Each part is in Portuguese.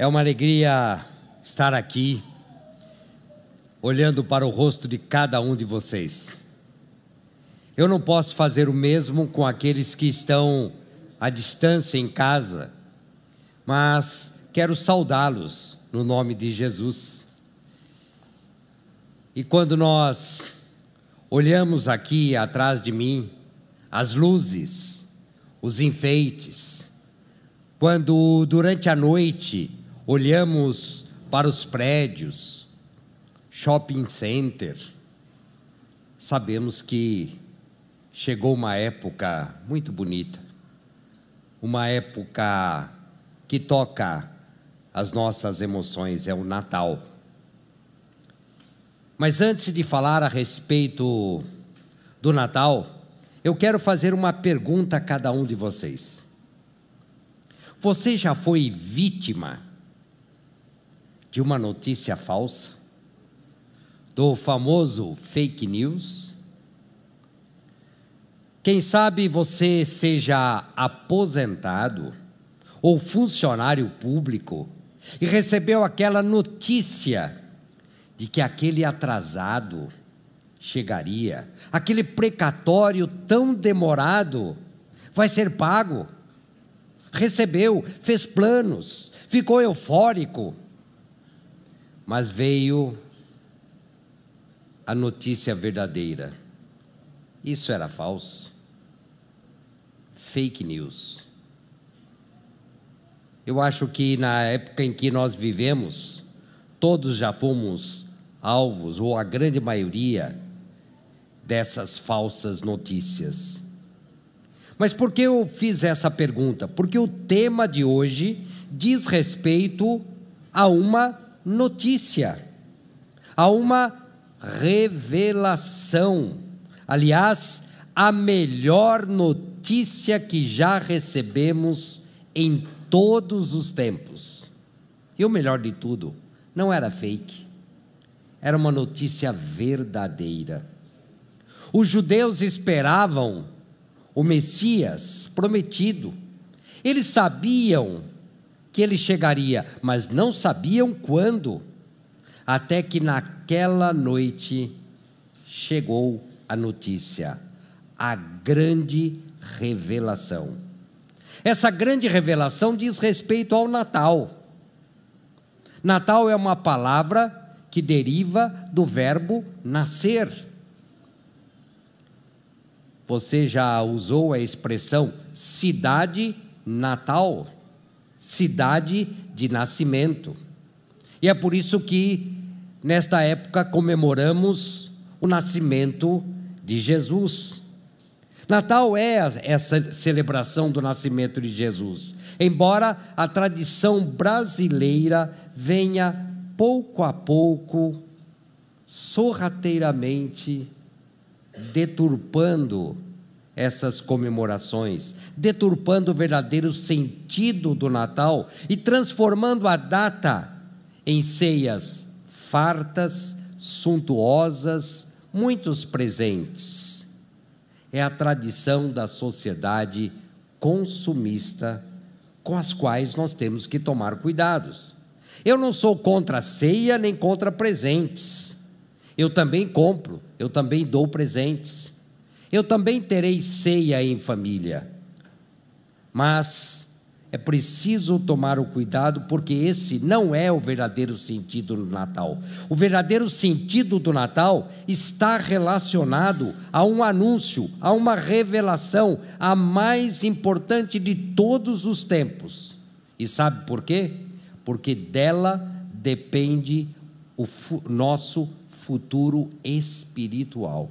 É uma alegria estar aqui, olhando para o rosto de cada um de vocês. Eu não posso fazer o mesmo com aqueles que estão à distância em casa, mas quero saudá-los no nome de Jesus. E quando nós olhamos aqui atrás de mim, as luzes, os enfeites, quando durante a noite olhamos para os prédios, shopping center, sabemos que chegou uma época muito bonita, uma época que toca as nossas emoções, é o Natal. Mas antes de falar a respeito do Natal, eu quero fazer uma pergunta a cada um de vocês. Você já foi vítima de uma notícia falsa, do famoso fake news. Quem sabe você seja aposentado ou funcionário público e recebeu aquela notícia de que aquele atrasado chegaria, aquele precatório tão demorado vai ser pago. Recebeu, fez planos, ficou eufórico mas veio a notícia verdadeira. Isso era falso. Fake news. Eu acho que na época em que nós vivemos, todos já fomos alvos, ou a grande maioria, dessas falsas notícias. Mas por que eu fiz essa pergunta? Porque o tema de hoje diz respeito a uma notícia, a uma revelação. Aliás, a melhor notícia que já recebemos em todos os tempos. E o melhor de tudo, não era fake, era uma notícia verdadeira. Os judeus esperavam o Messias prometido, eles sabiam que ele chegaria, mas não sabiam quando. Até que naquela noite chegou a notícia, a grande revelação. Essa grande revelação diz respeito ao Natal. Natal é uma palavra que deriva do verbo nascer. Você já usou a expressão cidade natal? Cidade de nascimento. E é por isso que, nesta época, comemoramos o nascimento de Jesus. Natal é essa celebração do nascimento de Jesus, embora a tradição brasileira venha pouco a pouco, sorrateiramente, deturpando essas comemorações, deturpando o verdadeiro sentido do Natal e transformando a data em ceias fartas, suntuosas, muitos presentes. É a tradição da sociedade consumista com as quais nós temos que tomar cuidados. Eu não sou contra ceia nem contra presentes. Eu também compro, eu também dou presentes. Eu também terei ceia em família, mas é preciso tomar o cuidado, porque esse não é o verdadeiro sentido do Natal. O verdadeiro sentido do Natal está relacionado a um anúncio, a uma revelação, a mais importante de todos os tempos. E sabe por quê? Porque dela depende o nosso futuro espiritual.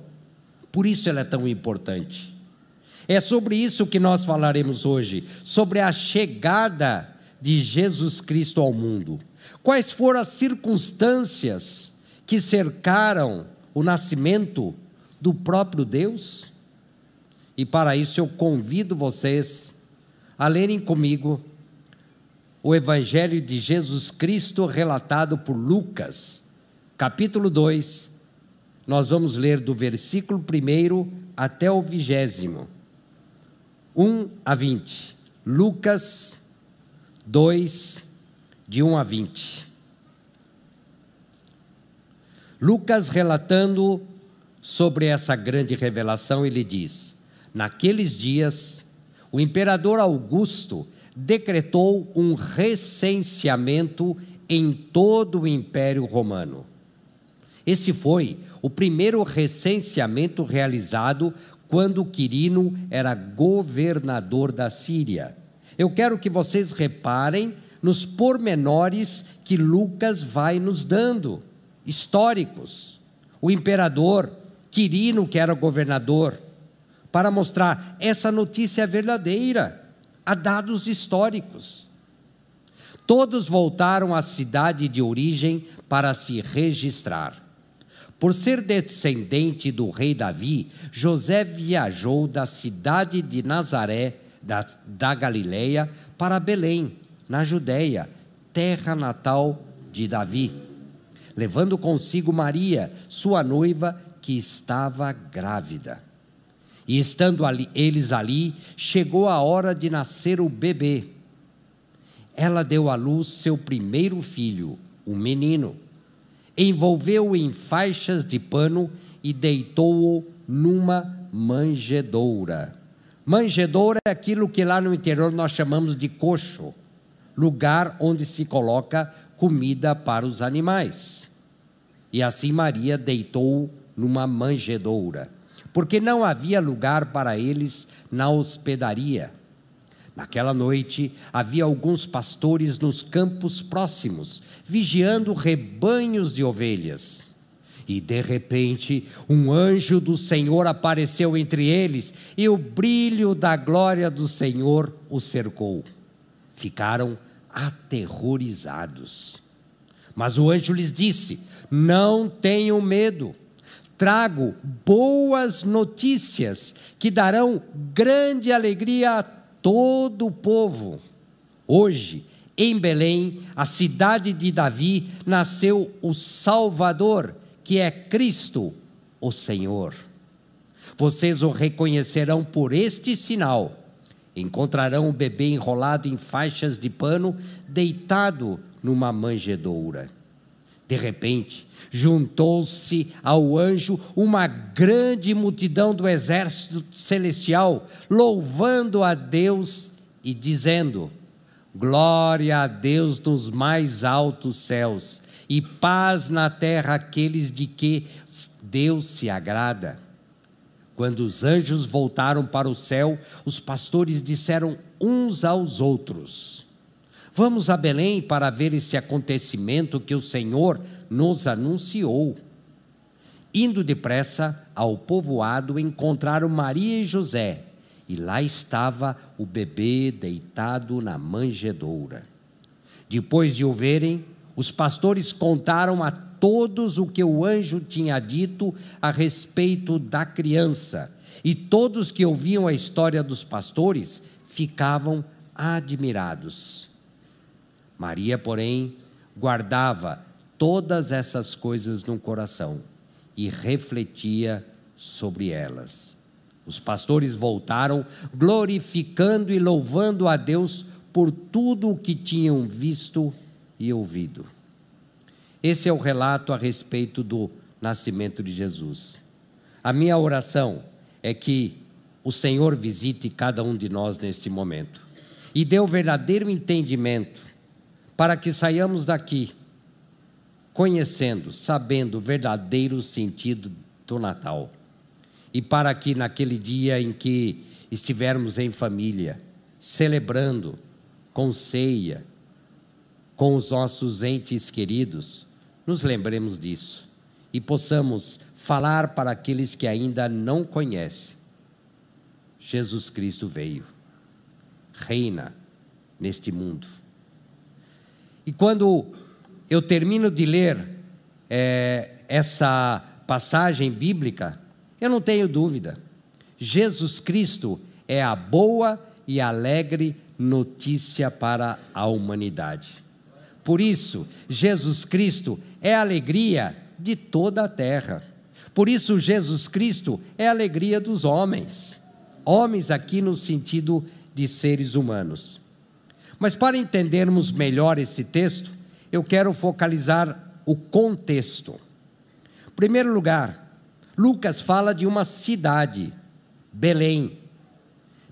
Por isso ela é tão importante. É sobre isso que nós falaremos hoje, sobre a chegada de Jesus Cristo ao mundo. Quais foram as circunstâncias que cercaram o nascimento do próprio Deus? E para isso eu convido vocês a lerem comigo o Evangelho de Jesus Cristo relatado por Lucas, capítulo 2, nós vamos ler do versículo 1 até o vigésimo, 1 a 20. Lucas 2, de 1 a 20. Lucas relatando sobre essa grande revelação, ele diz: Naqueles dias, o imperador Augusto decretou um recenseamento em todo o Império Romano. Esse foi o primeiro recenseamento realizado quando Quirino era governador da Síria. Eu quero que vocês reparem nos pormenores que Lucas vai nos dando, históricos. O imperador Quirino, que era governador, para mostrar essa notícia é verdadeira, há dados históricos. Todos voltaram à cidade de origem para se registrar. Por ser descendente do rei Davi, José viajou da cidade de Nazaré, da, da Galileia, para Belém, na Judéia, terra natal de Davi, levando consigo Maria, sua noiva, que estava grávida. E estando ali, eles ali, chegou a hora de nascer o bebê. Ela deu à luz seu primeiro filho, um menino envolveu-o em faixas de pano e deitou-o numa manjedoura. Manjedoura é aquilo que lá no interior nós chamamos de coxo, lugar onde se coloca comida para os animais. E assim Maria deitou numa manjedoura, porque não havia lugar para eles na hospedaria. Naquela noite havia alguns pastores nos campos próximos, vigiando rebanhos de ovelhas. E de repente, um anjo do Senhor apareceu entre eles, e o brilho da glória do Senhor os cercou. Ficaram aterrorizados. Mas o anjo lhes disse: Não tenham medo. Trago boas notícias que darão grande alegria a todo o povo. Hoje, em Belém, a cidade de Davi, nasceu o Salvador, que é Cristo, o Senhor. Vocês o reconhecerão por este sinal. Encontrarão o bebê enrolado em faixas de pano, deitado numa manjedoura. De repente, juntou-se ao anjo uma grande multidão do exército celestial, louvando a Deus e dizendo: Glória a Deus nos mais altos céus e paz na terra àqueles de que Deus se agrada. Quando os anjos voltaram para o céu, os pastores disseram uns aos outros: Vamos a Belém para ver esse acontecimento que o Senhor nos anunciou. Indo depressa ao povoado, encontraram Maria e José, e lá estava o bebê deitado na manjedoura. Depois de o verem, os pastores contaram a todos o que o anjo tinha dito a respeito da criança, e todos que ouviam a história dos pastores ficavam admirados. Maria, porém, guardava todas essas coisas no coração e refletia sobre elas. Os pastores voltaram, glorificando e louvando a Deus por tudo o que tinham visto e ouvido. Esse é o relato a respeito do nascimento de Jesus. A minha oração é que o Senhor visite cada um de nós neste momento e dê o verdadeiro entendimento para que saiamos daqui conhecendo, sabendo o verdadeiro sentido do Natal. E para que naquele dia em que estivermos em família, celebrando com ceia, com os nossos entes queridos, nos lembremos disso e possamos falar para aqueles que ainda não conhecem. Jesus Cristo veio, reina neste mundo e quando eu termino de ler é, essa passagem bíblica, eu não tenho dúvida. Jesus Cristo é a boa e alegre notícia para a humanidade. Por isso, Jesus Cristo é a alegria de toda a terra. Por isso, Jesus Cristo é a alegria dos homens. Homens aqui no sentido de seres humanos. Mas para entendermos melhor esse texto, eu quero focalizar o contexto. Em primeiro lugar, Lucas fala de uma cidade, Belém.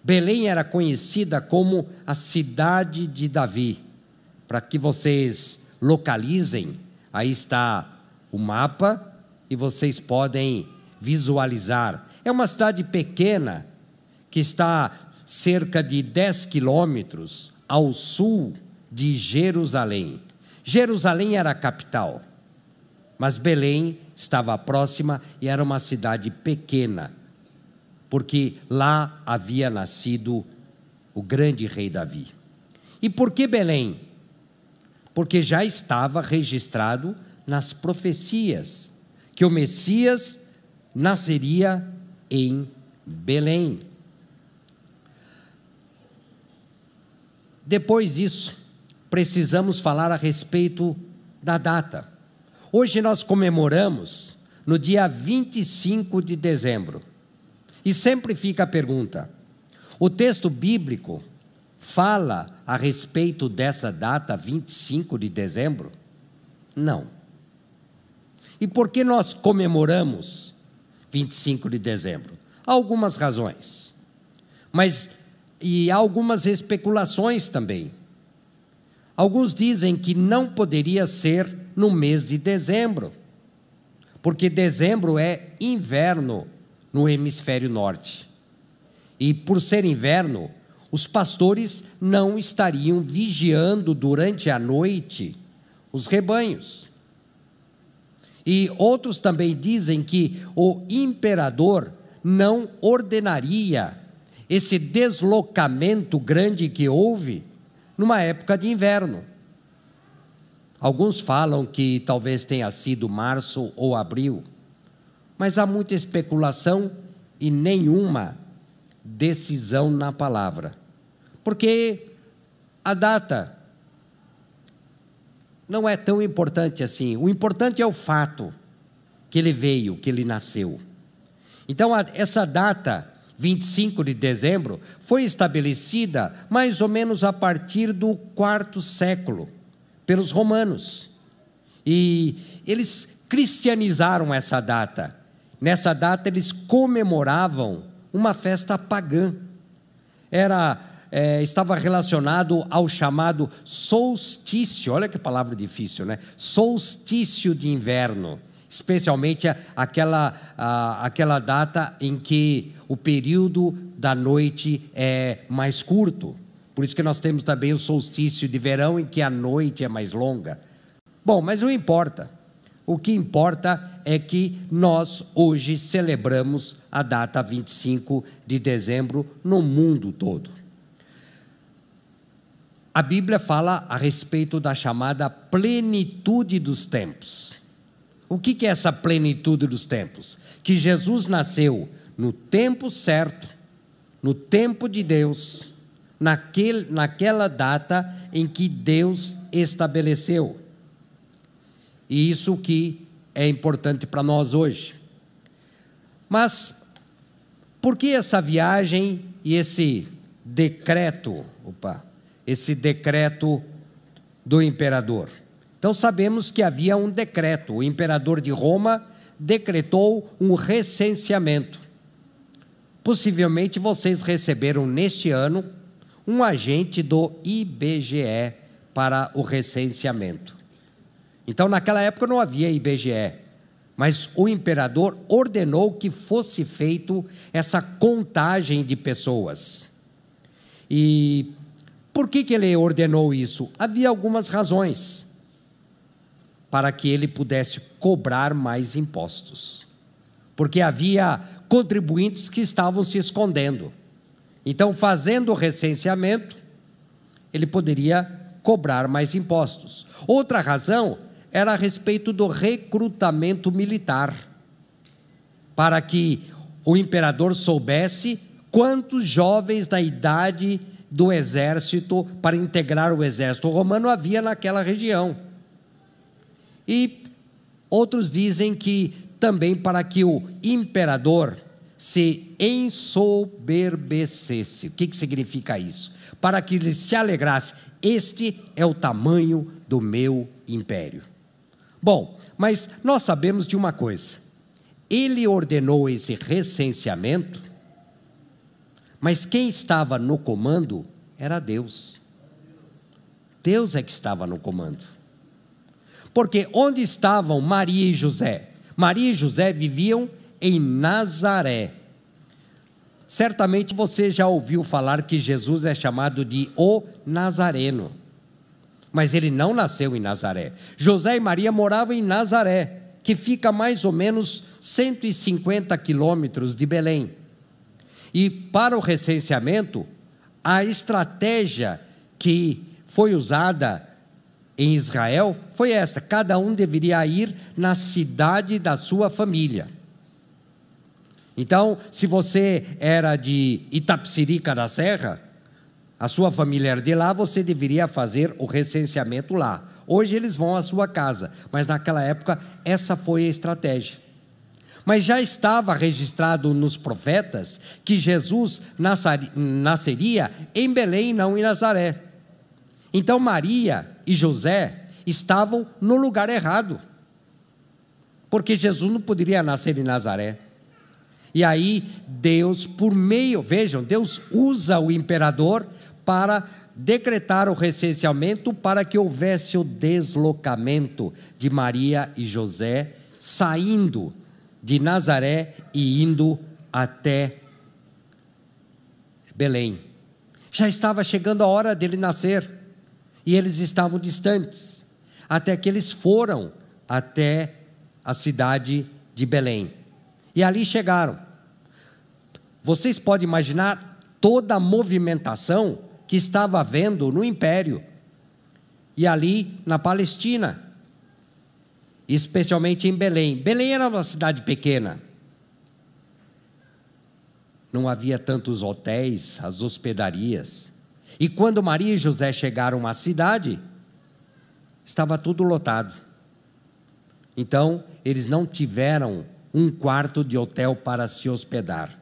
Belém era conhecida como a cidade de Davi. Para que vocês localizem, aí está o mapa e vocês podem visualizar. É uma cidade pequena que está cerca de 10 quilômetros ao sul de Jerusalém. Jerusalém era a capital, mas Belém estava próxima e era uma cidade pequena, porque lá havia nascido o grande rei Davi. E por que Belém? Porque já estava registrado nas profecias que o Messias nasceria em Belém. Depois disso, precisamos falar a respeito da data. Hoje nós comemoramos no dia 25 de dezembro. E sempre fica a pergunta: o texto bíblico fala a respeito dessa data, 25 de dezembro? Não. E por que nós comemoramos 25 de dezembro? Há algumas razões. Mas e há algumas especulações também. Alguns dizem que não poderia ser no mês de dezembro, porque dezembro é inverno no hemisfério norte. E por ser inverno, os pastores não estariam vigiando durante a noite os rebanhos. E outros também dizem que o imperador não ordenaria esse deslocamento grande que houve numa época de inverno. Alguns falam que talvez tenha sido março ou abril, mas há muita especulação e nenhuma decisão na palavra. Porque a data não é tão importante assim. O importante é o fato que ele veio, que ele nasceu. Então, essa data 25 de dezembro, foi estabelecida mais ou menos a partir do quarto século pelos romanos. E eles cristianizaram essa data. Nessa data eles comemoravam uma festa pagã. Era é, estava relacionado ao chamado solstício. Olha que palavra difícil, né? Solstício de inverno especialmente aquela, aquela data em que o período da noite é mais curto. Por isso que nós temos também o solstício de verão, em que a noite é mais longa. Bom, mas não importa. O que importa é que nós hoje celebramos a data 25 de dezembro no mundo todo. A Bíblia fala a respeito da chamada plenitude dos tempos. O que é essa plenitude dos tempos? Que Jesus nasceu no tempo certo, no tempo de Deus, naquele, naquela data em que Deus estabeleceu. E isso que é importante para nós hoje. Mas por que essa viagem e esse decreto, opa, esse decreto do imperador? Então sabemos que havia um decreto, o imperador de Roma decretou um recenseamento. Possivelmente vocês receberam neste ano um agente do IBGE para o recenseamento. Então, naquela época não havia IBGE, mas o imperador ordenou que fosse feito essa contagem de pessoas. E por que, que ele ordenou isso? Havia algumas razões para que ele pudesse cobrar mais impostos. Porque havia contribuintes que estavam se escondendo. Então, fazendo o recenseamento, ele poderia cobrar mais impostos. Outra razão era a respeito do recrutamento militar, para que o imperador soubesse quantos jovens da idade do exército para integrar o exército romano havia naquela região. E outros dizem que também para que o imperador se ensoberbecesse. O que, que significa isso? para que ele se alegrasse. Este é o tamanho do meu império. Bom, mas nós sabemos de uma coisa: ele ordenou esse recenseamento, mas quem estava no comando era Deus. Deus é que estava no comando. Porque onde estavam Maria e José? Maria e José viviam em Nazaré. Certamente você já ouviu falar que Jesus é chamado de o Nazareno. Mas ele não nasceu em Nazaré. José e Maria moravam em Nazaré, que fica mais ou menos 150 quilômetros de Belém. E para o recenseamento, a estratégia que foi usada em Israel foi essa: cada um deveria ir na cidade da sua família. Então, se você era de Itapsirica da Serra, a sua família era de lá, você deveria fazer o recenseamento lá. Hoje eles vão à sua casa, mas naquela época essa foi a estratégia. Mas já estava registrado nos profetas que Jesus nasceria em Belém, não em Nazaré. Então Maria e José estavam no lugar errado. Porque Jesus não poderia nascer em Nazaré. E aí Deus, por meio, vejam, Deus usa o imperador para decretar o recenseamento para que houvesse o deslocamento de Maria e José saindo de Nazaré e indo até Belém. Já estava chegando a hora dele nascer e eles estavam distantes, até que eles foram até a cidade de Belém. E ali chegaram. Vocês podem imaginar toda a movimentação que estava havendo no império e ali na Palestina, especialmente em Belém. Belém era uma cidade pequena. Não havia tantos hotéis, as hospedarias. E quando Maria e José chegaram à cidade, estava tudo lotado. Então, eles não tiveram um quarto de hotel para se hospedar.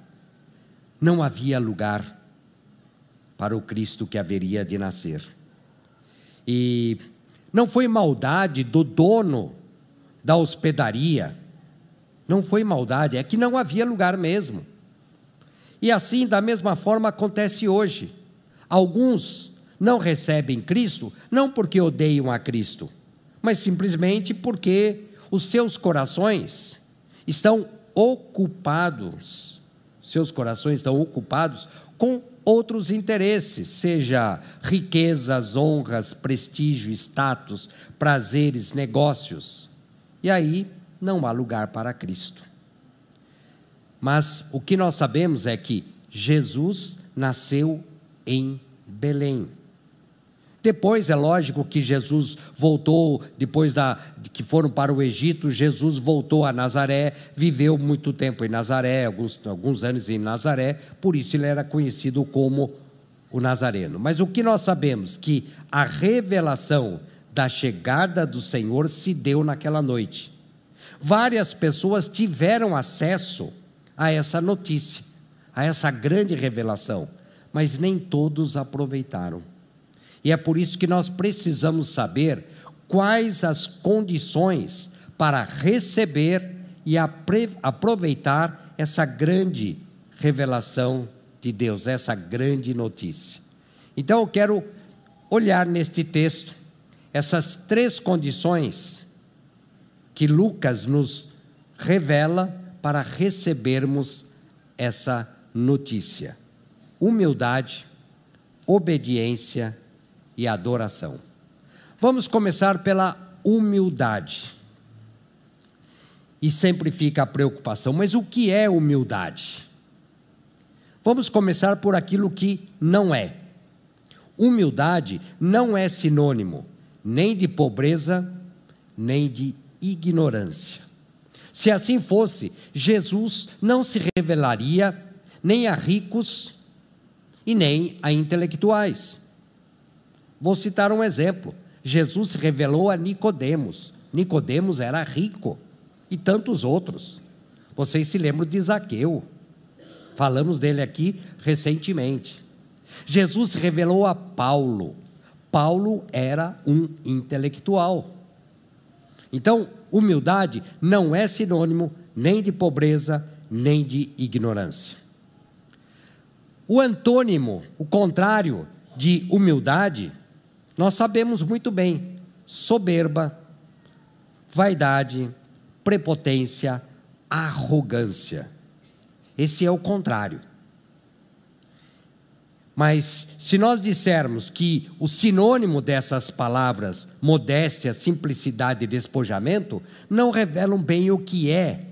Não havia lugar para o Cristo que haveria de nascer. E não foi maldade do dono da hospedaria, não foi maldade, é que não havia lugar mesmo. E assim, da mesma forma, acontece hoje. Alguns não recebem Cristo não porque odeiam a Cristo, mas simplesmente porque os seus corações estão ocupados, seus corações estão ocupados com outros interesses, seja riquezas, honras, prestígio, status, prazeres, negócios. E aí não há lugar para Cristo. Mas o que nós sabemos é que Jesus nasceu em Belém. Depois é lógico que Jesus voltou, depois da, que foram para o Egito, Jesus voltou a Nazaré, viveu muito tempo em Nazaré, alguns, alguns anos em Nazaré, por isso ele era conhecido como o Nazareno. Mas o que nós sabemos? Que a revelação da chegada do Senhor se deu naquela noite. Várias pessoas tiveram acesso a essa notícia, a essa grande revelação mas nem todos aproveitaram. E é por isso que nós precisamos saber quais as condições para receber e aproveitar essa grande revelação de Deus, essa grande notícia. Então eu quero olhar neste texto essas três condições que Lucas nos revela para recebermos essa notícia humildade, obediência e adoração. Vamos começar pela humildade. E sempre fica a preocupação, mas o que é humildade? Vamos começar por aquilo que não é. Humildade não é sinônimo nem de pobreza, nem de ignorância. Se assim fosse, Jesus não se revelaria nem a ricos, e nem a intelectuais. Vou citar um exemplo. Jesus revelou a Nicodemos. Nicodemos era rico e tantos outros. Vocês se lembram de Zaqueu? Falamos dele aqui recentemente. Jesus revelou a Paulo. Paulo era um intelectual. Então, humildade não é sinônimo nem de pobreza, nem de ignorância. O antônimo, o contrário de humildade, nós sabemos muito bem: soberba, vaidade, prepotência, arrogância. Esse é o contrário. Mas se nós dissermos que o sinônimo dessas palavras, modéstia, simplicidade e despojamento, não revelam bem o que é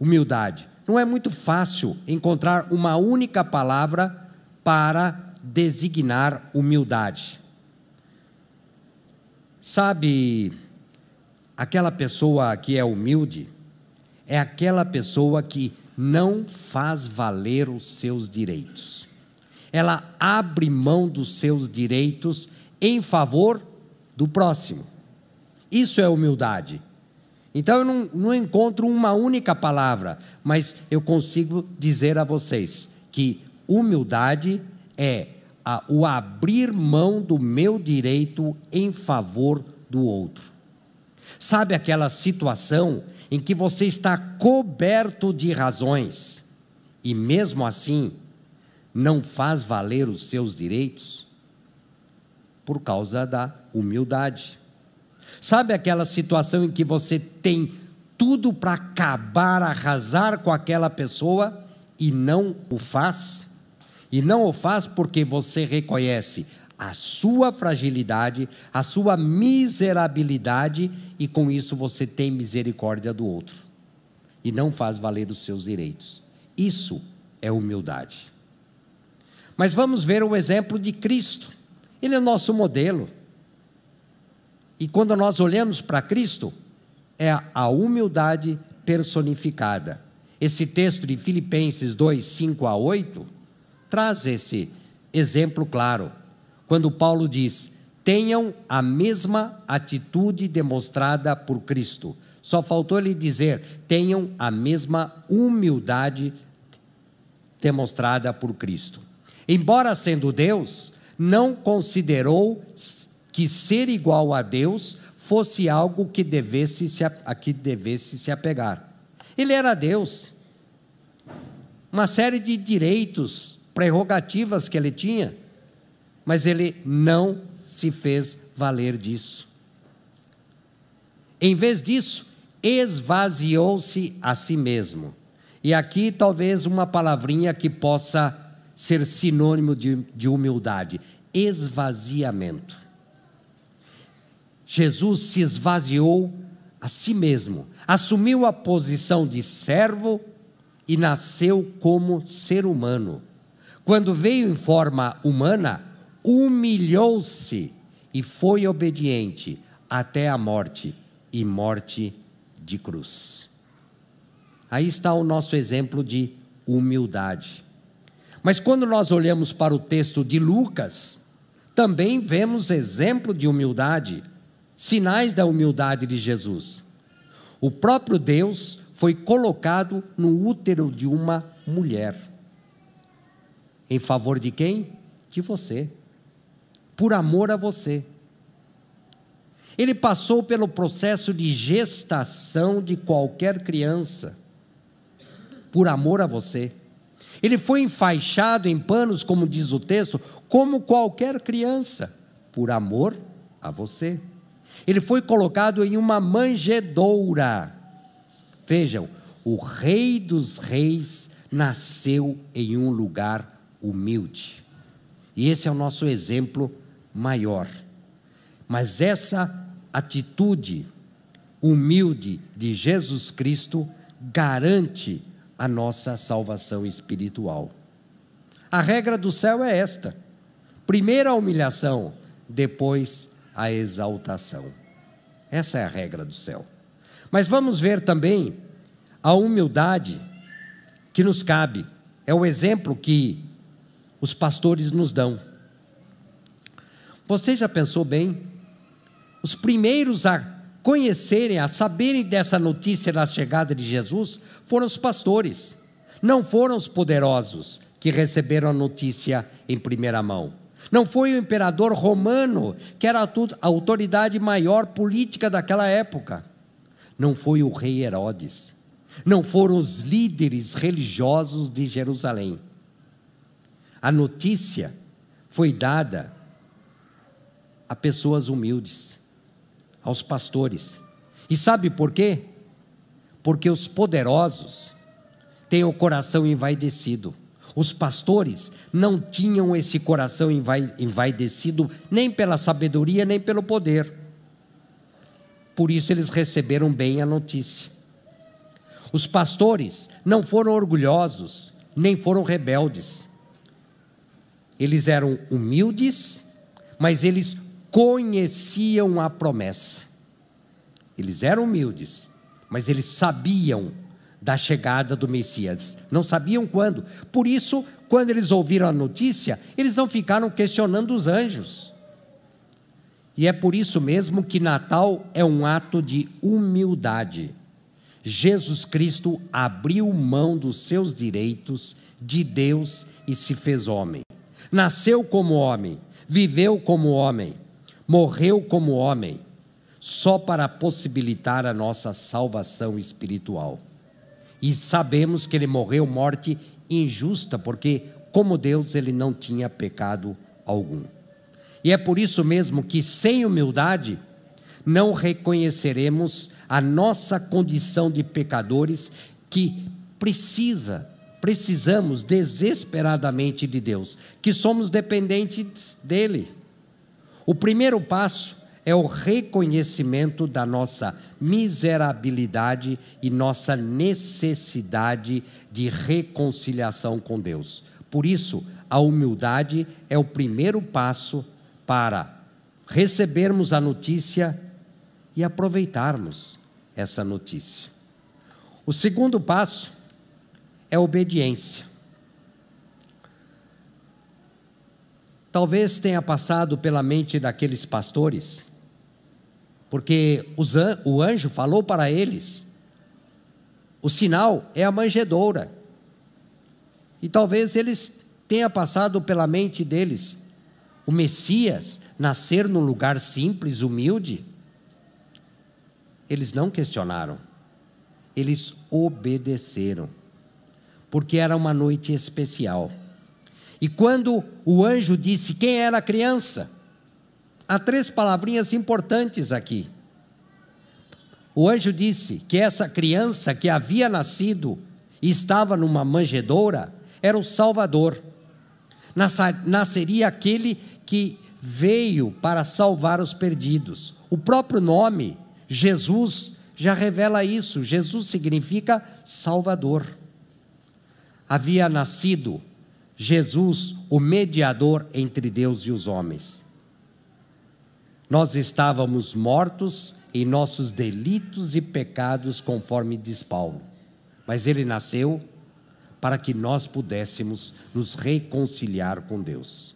humildade. Não é muito fácil encontrar uma única palavra para designar humildade. Sabe, aquela pessoa que é humilde é aquela pessoa que não faz valer os seus direitos. Ela abre mão dos seus direitos em favor do próximo. Isso é humildade. Então eu não, não encontro uma única palavra, mas eu consigo dizer a vocês que humildade é a, o abrir mão do meu direito em favor do outro. Sabe aquela situação em que você está coberto de razões e mesmo assim não faz valer os seus direitos? Por causa da humildade. Sabe aquela situação em que você tem tudo para acabar, arrasar com aquela pessoa e não o faz? E não o faz porque você reconhece a sua fragilidade, a sua miserabilidade e com isso você tem misericórdia do outro. E não faz valer os seus direitos. Isso é humildade. Mas vamos ver o exemplo de Cristo. Ele é o nosso modelo. E quando nós olhamos para Cristo, é a humildade personificada. Esse texto de Filipenses 2, 5 a 8 traz esse exemplo claro. Quando Paulo diz: tenham a mesma atitude demonstrada por Cristo. Só faltou ele dizer: tenham a mesma humildade demonstrada por Cristo. Embora sendo Deus, não considerou que ser igual a Deus fosse algo que devesse se, a que devesse se apegar. Ele era Deus. Uma série de direitos prerrogativas que ele tinha, mas ele não se fez valer disso. Em vez disso, esvaziou-se a si mesmo. E aqui talvez uma palavrinha que possa ser sinônimo de, de humildade: esvaziamento. Jesus se esvaziou a si mesmo, assumiu a posição de servo e nasceu como ser humano. Quando veio em forma humana, humilhou-se e foi obediente até a morte e morte de cruz. Aí está o nosso exemplo de humildade. Mas quando nós olhamos para o texto de Lucas, também vemos exemplo de humildade, sinais da humildade de Jesus. O próprio Deus foi colocado no útero de uma mulher. Em favor de quem? De você. Por amor a você. Ele passou pelo processo de gestação de qualquer criança, por amor a você. Ele foi enfaixado em panos, como diz o texto, como qualquer criança, por amor a você. Ele foi colocado em uma manjedoura. Vejam, o Rei dos Reis nasceu em um lugar humilde. E esse é o nosso exemplo maior. Mas essa atitude humilde de Jesus Cristo garante a nossa salvação espiritual. A regra do céu é esta: primeiro a humilhação, depois a exaltação. Essa é a regra do céu. Mas vamos ver também a humildade que nos cabe. É o exemplo que os pastores nos dão. Você já pensou bem? Os primeiros a conhecerem, a saberem dessa notícia da chegada de Jesus foram os pastores, não foram os poderosos, que receberam a notícia em primeira mão. Não foi o imperador romano, que era a autoridade maior política daquela época. Não foi o rei Herodes. Não foram os líderes religiosos de Jerusalém. A notícia foi dada a pessoas humildes, aos pastores. E sabe por quê? Porque os poderosos têm o coração envaidecido. Os pastores não tinham esse coração envaidecido nem pela sabedoria, nem pelo poder. Por isso eles receberam bem a notícia. Os pastores não foram orgulhosos, nem foram rebeldes. Eles eram humildes, mas eles conheciam a promessa. Eles eram humildes, mas eles sabiam da chegada do Messias. Não sabiam quando. Por isso, quando eles ouviram a notícia, eles não ficaram questionando os anjos. E é por isso mesmo que Natal é um ato de humildade. Jesus Cristo abriu mão dos seus direitos de Deus e se fez homem. Nasceu como homem, viveu como homem, morreu como homem, só para possibilitar a nossa salvação espiritual. E sabemos que ele morreu morte injusta, porque, como Deus, ele não tinha pecado algum. E é por isso mesmo que, sem humildade, não reconheceremos a nossa condição de pecadores que precisa, precisamos desesperadamente de Deus, que somos dependentes dele. O primeiro passo é o reconhecimento da nossa miserabilidade e nossa necessidade de reconciliação com Deus. Por isso, a humildade é o primeiro passo para recebermos a notícia e aproveitarmos essa notícia. O segundo passo é obediência. Talvez tenha passado pela mente daqueles pastores, porque o anjo falou para eles: o sinal é a manjedoura. E talvez eles tenha passado pela mente deles: o Messias nascer num lugar simples, humilde, eles não questionaram, eles obedeceram, porque era uma noite especial. E quando o anjo disse quem era a criança, há três palavrinhas importantes aqui. O anjo disse que essa criança que havia nascido e estava numa manjedoura era o Salvador. Nasceria aquele que veio para salvar os perdidos. O próprio nome Jesus já revela isso. Jesus significa Salvador. Havia nascido Jesus, o mediador entre Deus e os homens. Nós estávamos mortos em nossos delitos e pecados, conforme diz Paulo. Mas ele nasceu para que nós pudéssemos nos reconciliar com Deus.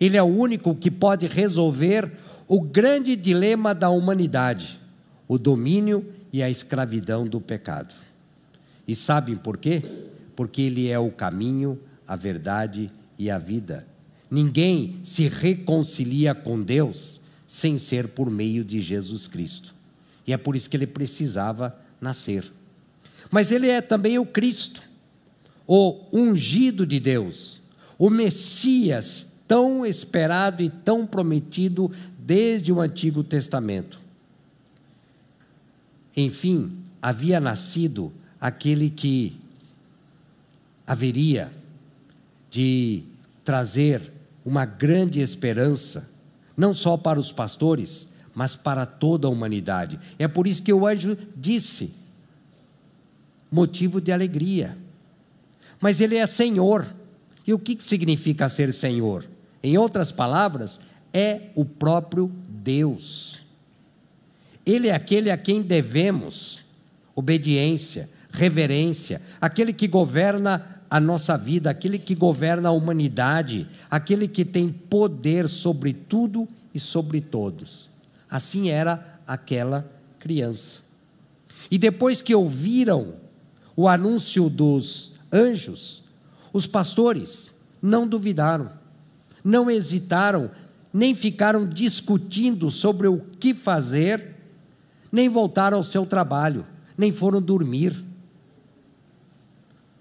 Ele é o único que pode resolver o grande dilema da humanidade o domínio e a escravidão do pecado. E sabem por quê? Porque Ele é o caminho, a verdade e a vida. Ninguém se reconcilia com Deus sem ser por meio de Jesus Cristo. E é por isso que ele precisava nascer. Mas ele é também o Cristo, o ungido de Deus, o Messias tão esperado e tão prometido desde o Antigo Testamento. Enfim, havia nascido aquele que haveria de trazer uma grande esperança, não só para os pastores, mas para toda a humanidade. É por isso que o anjo disse: motivo de alegria. Mas ele é Senhor. E o que significa ser Senhor? Em outras palavras, é o próprio Deus. Ele é aquele a quem devemos obediência, reverência, aquele que governa a nossa vida, aquele que governa a humanidade, aquele que tem poder sobre tudo e sobre todos. Assim era aquela criança. E depois que ouviram o anúncio dos anjos, os pastores não duvidaram, não hesitaram, nem ficaram discutindo sobre o que fazer, nem voltaram ao seu trabalho, nem foram dormir.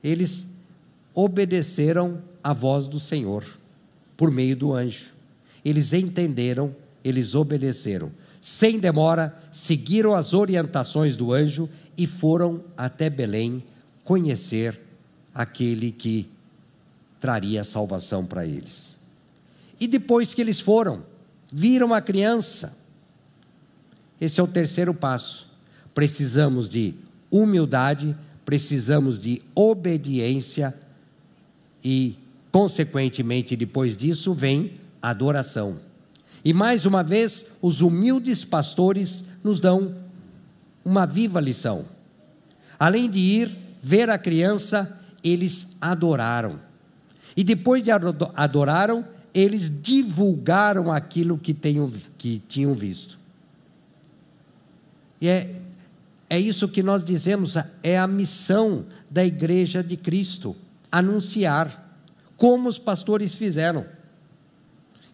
Eles obedeceram à voz do Senhor por meio do anjo. Eles entenderam, eles obedeceram. Sem demora, seguiram as orientações do anjo e foram até Belém conhecer aquele que traria salvação para eles. E depois que eles foram, viram a criança. Esse é o terceiro passo. Precisamos de humildade, precisamos de obediência e, consequentemente, depois disso vem adoração. E mais uma vez, os humildes pastores nos dão uma viva lição. Além de ir ver a criança, eles adoraram. E depois de adoraram, eles divulgaram aquilo que, tenham, que tinham visto. E é, é isso que nós dizemos, é a missão da igreja de Cristo: anunciar, como os pastores fizeram.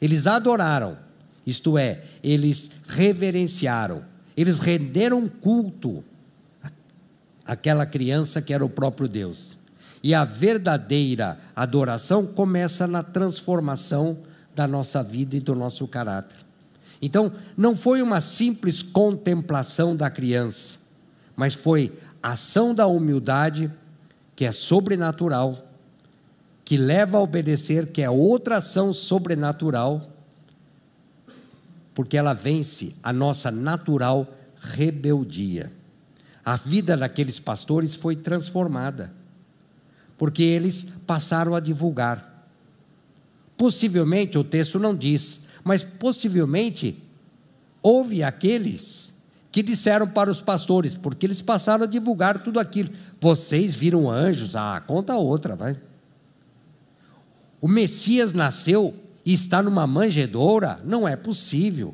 Eles adoraram, isto é, eles reverenciaram, eles renderam culto àquela criança que era o próprio Deus. E a verdadeira adoração começa na transformação da nossa vida e do nosso caráter. Então, não foi uma simples contemplação da criança, mas foi ação da humildade, que é sobrenatural, que leva a obedecer, que é outra ação sobrenatural, porque ela vence a nossa natural rebeldia. A vida daqueles pastores foi transformada, porque eles passaram a divulgar. Possivelmente, o texto não diz, mas possivelmente houve aqueles que disseram para os pastores, porque eles passaram a divulgar tudo aquilo. Vocês viram anjos? Ah, conta outra, vai. O Messias nasceu e está numa manjedoura? Não é possível.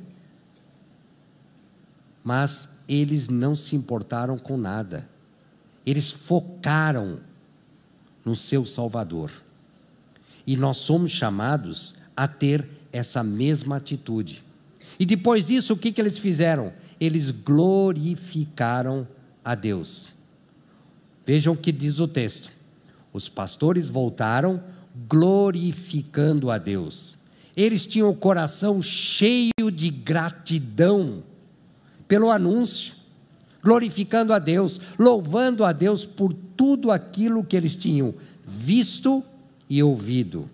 Mas eles não se importaram com nada. Eles focaram no seu Salvador. E nós somos chamados a ter essa mesma atitude. E depois disso, o que, que eles fizeram? Eles glorificaram a Deus. Vejam o que diz o texto. Os pastores voltaram glorificando a Deus. Eles tinham o coração cheio de gratidão pelo anúncio, glorificando a Deus, louvando a Deus por tudo aquilo que eles tinham visto e ouvido.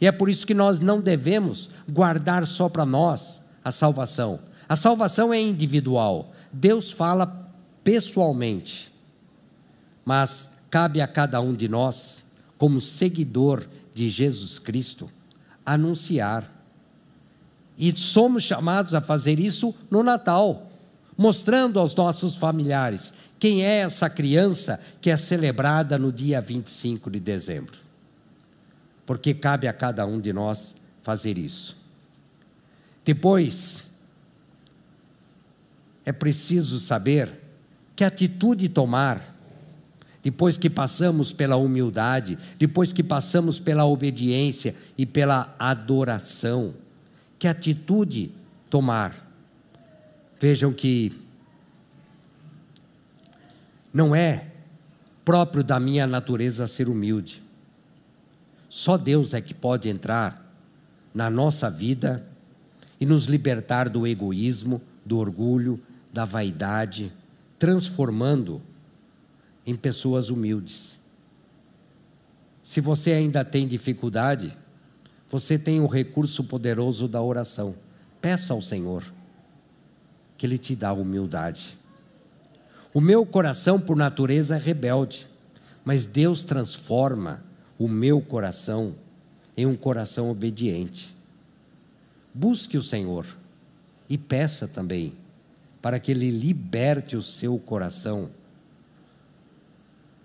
E é por isso que nós não devemos guardar só para nós a salvação. A salvação é individual. Deus fala pessoalmente. Mas cabe a cada um de nós como seguidor de Jesus Cristo, anunciar. E somos chamados a fazer isso no Natal, mostrando aos nossos familiares quem é essa criança que é celebrada no dia 25 de dezembro. Porque cabe a cada um de nós fazer isso. Depois, é preciso saber que atitude tomar depois que passamos pela humildade, depois que passamos pela obediência e pela adoração, que atitude tomar? Vejam que não é próprio da minha natureza ser humilde. Só Deus é que pode entrar na nossa vida e nos libertar do egoísmo, do orgulho, da vaidade, transformando em pessoas humildes. Se você ainda tem dificuldade, você tem o recurso poderoso da oração. Peça ao Senhor que Ele te dá humildade. O meu coração, por natureza, é rebelde, mas Deus transforma o meu coração em um coração obediente. Busque o Senhor e peça também para que Ele liberte o seu coração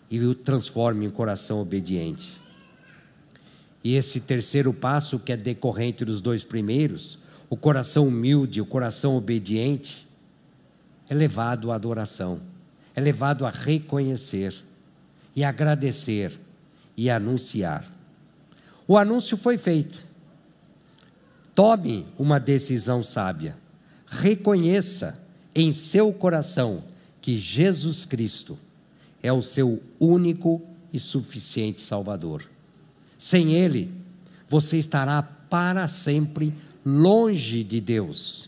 e o transforme em coração obediente. E esse terceiro passo, que é decorrente dos dois primeiros, o coração humilde, o coração obediente, é levado à adoração, é levado a reconhecer e agradecer e anunciar. O anúncio foi feito. Tome uma decisão sábia. Reconheça em seu coração que Jesus Cristo é o seu único e suficiente Salvador. Sem Ele, você estará para sempre longe de Deus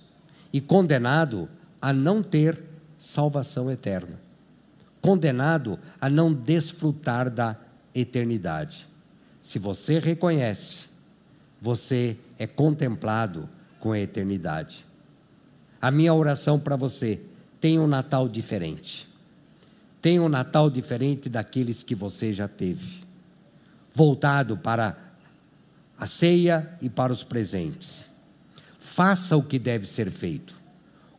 e condenado a não ter salvação eterna, condenado a não desfrutar da eternidade. Se você reconhece, você é contemplado com a eternidade. A minha oração para você: tenha um Natal diferente. Tenha um Natal diferente daqueles que você já teve. Voltado para a ceia e para os presentes. Faça o que deve ser feito.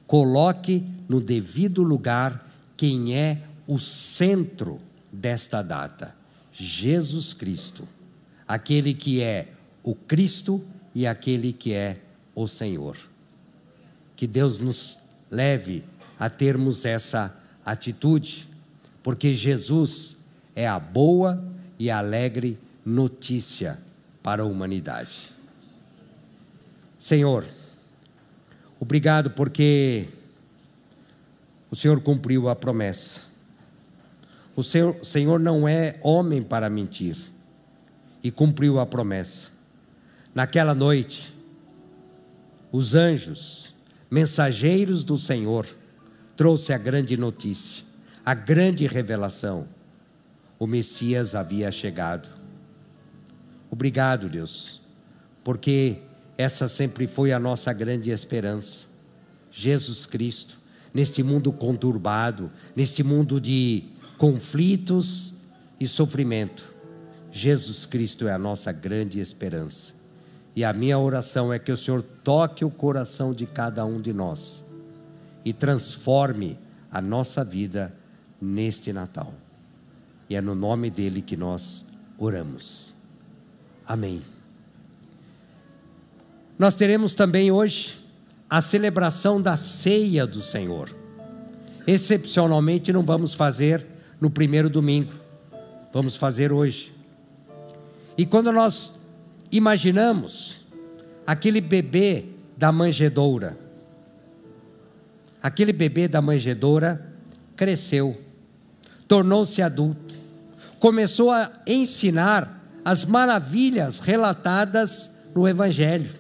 Coloque no devido lugar quem é o centro desta data: Jesus Cristo aquele que é o Cristo e aquele que é o Senhor. Que Deus nos leve a termos essa atitude, porque Jesus é a boa e alegre notícia para a humanidade. Senhor, obrigado porque o Senhor cumpriu a promessa. O Senhor, o Senhor não é homem para mentir e cumpriu a promessa. Naquela noite, os anjos, mensageiros do Senhor, trouxe a grande notícia, a grande revelação. O Messias havia chegado. Obrigado, Deus, porque essa sempre foi a nossa grande esperança. Jesus Cristo, neste mundo conturbado, neste mundo de conflitos e sofrimento Jesus Cristo é a nossa grande esperança. E a minha oração é que o Senhor toque o coração de cada um de nós e transforme a nossa vida neste Natal. E é no nome dele que nós oramos. Amém. Nós teremos também hoje a celebração da ceia do Senhor. Excepcionalmente, não vamos fazer no primeiro domingo, vamos fazer hoje. E quando nós imaginamos aquele bebê da manjedoura, aquele bebê da manjedoura cresceu, tornou-se adulto, começou a ensinar as maravilhas relatadas no Evangelho,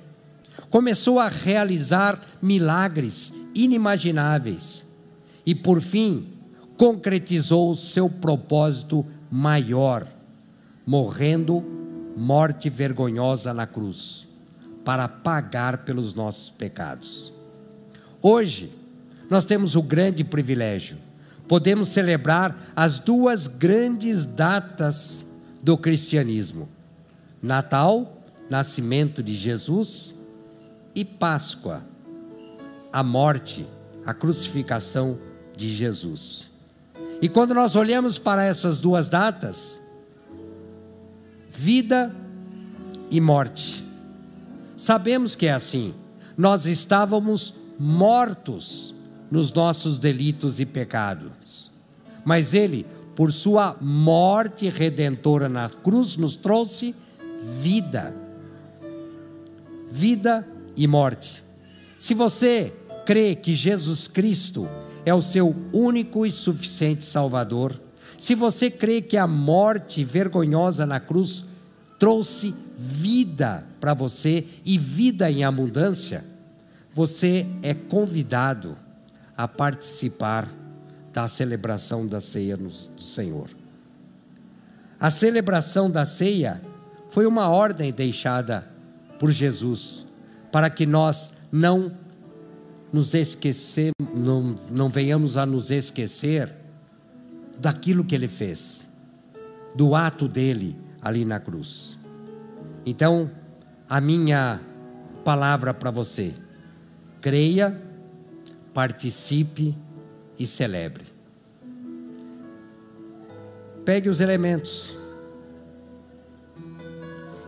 começou a realizar milagres inimagináveis. E, por fim, concretizou o seu propósito maior, morrendo morte vergonhosa na cruz, para pagar pelos nossos pecados. Hoje, nós temos o grande privilégio, podemos celebrar as duas grandes datas do cristianismo: Natal, nascimento de Jesus, e Páscoa, a morte, a crucificação de Jesus. E quando nós olhamos para essas duas datas, vida e morte. Sabemos que é assim. Nós estávamos mortos nos nossos delitos e pecados. Mas Ele, por Sua morte redentora na cruz, nos trouxe vida. Vida e morte. Se você crê que Jesus Cristo é o seu único e suficiente Salvador, se você crê que a morte vergonhosa na cruz trouxe vida para você e vida em abundância, você é convidado a participar da celebração da ceia do Senhor. A celebração da ceia foi uma ordem deixada por Jesus para que nós não nos esquecemos, não, não venhamos a nos esquecer daquilo que ele fez, do ato dele ali na cruz. Então, a minha palavra para você: creia, participe e celebre. Pegue os elementos.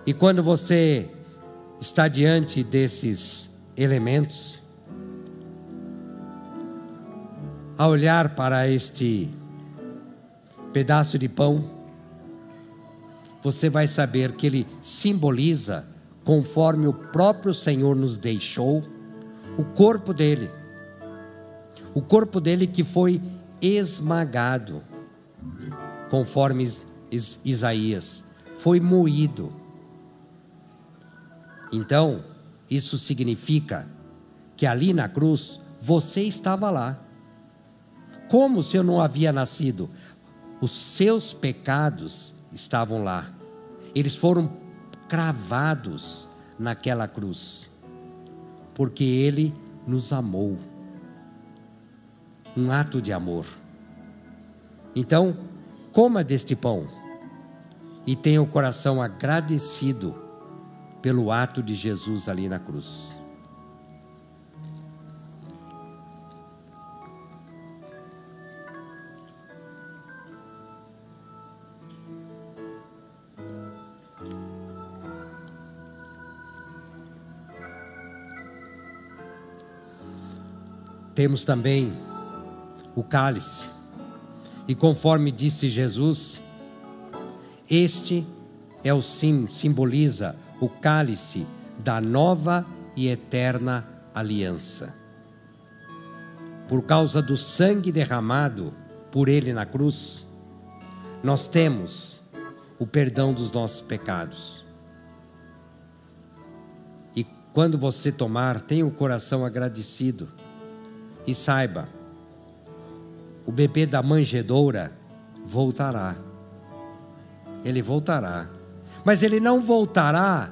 E quando você está diante desses elementos, a olhar para este pedaço de pão, você vai saber que ele simboliza, conforme o próprio Senhor nos deixou, o corpo dele. O corpo dele que foi esmagado, conforme Isaías, foi moído. Então, isso significa que ali na cruz você estava lá. Como se eu não havia nascido? Os seus pecados estavam lá. Eles foram cravados naquela cruz, porque Ele nos amou. Um ato de amor. Então, coma deste pão e tenha o coração agradecido pelo ato de Jesus ali na cruz. Temos também o cálice. E conforme disse Jesus, este é o sim, simboliza o cálice da nova e eterna aliança. Por causa do sangue derramado por ele na cruz, nós temos o perdão dos nossos pecados. E quando você tomar, tenha o coração agradecido e saiba, o bebê da manjedoura voltará. Ele voltará. Mas ele não voltará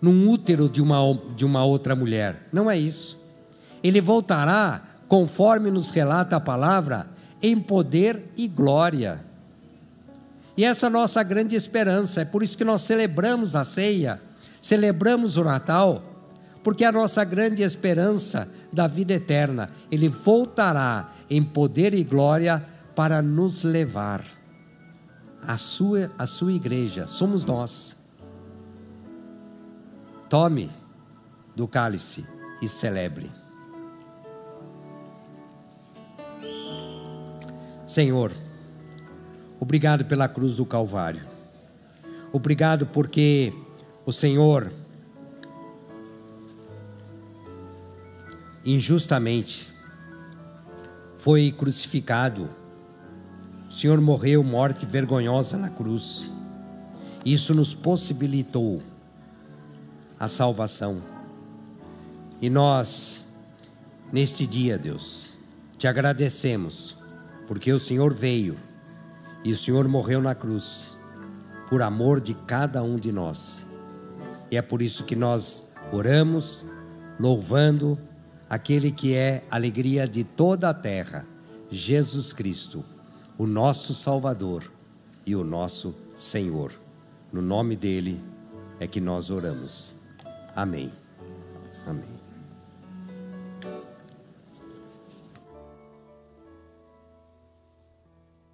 num útero de uma, de uma outra mulher. Não é isso. Ele voltará, conforme nos relata a palavra, em poder e glória. E essa é a nossa grande esperança. É por isso que nós celebramos a ceia, celebramos o Natal porque a nossa grande esperança da vida eterna, ele voltará em poder e glória para nos levar à sua, à sua igreja, somos nós. Tome do cálice e celebre. Senhor, obrigado pela cruz do Calvário. Obrigado porque o Senhor injustamente, foi crucificado. O Senhor morreu morte vergonhosa na cruz. Isso nos possibilitou a salvação. E nós, neste dia, Deus, te agradecemos, porque o Senhor veio e o Senhor morreu na cruz, por amor de cada um de nós. E é por isso que nós oramos, louvando, aquele que é alegria de toda a terra, Jesus Cristo, o nosso Salvador e o nosso Senhor. No nome dele é que nós oramos. Amém. Amém.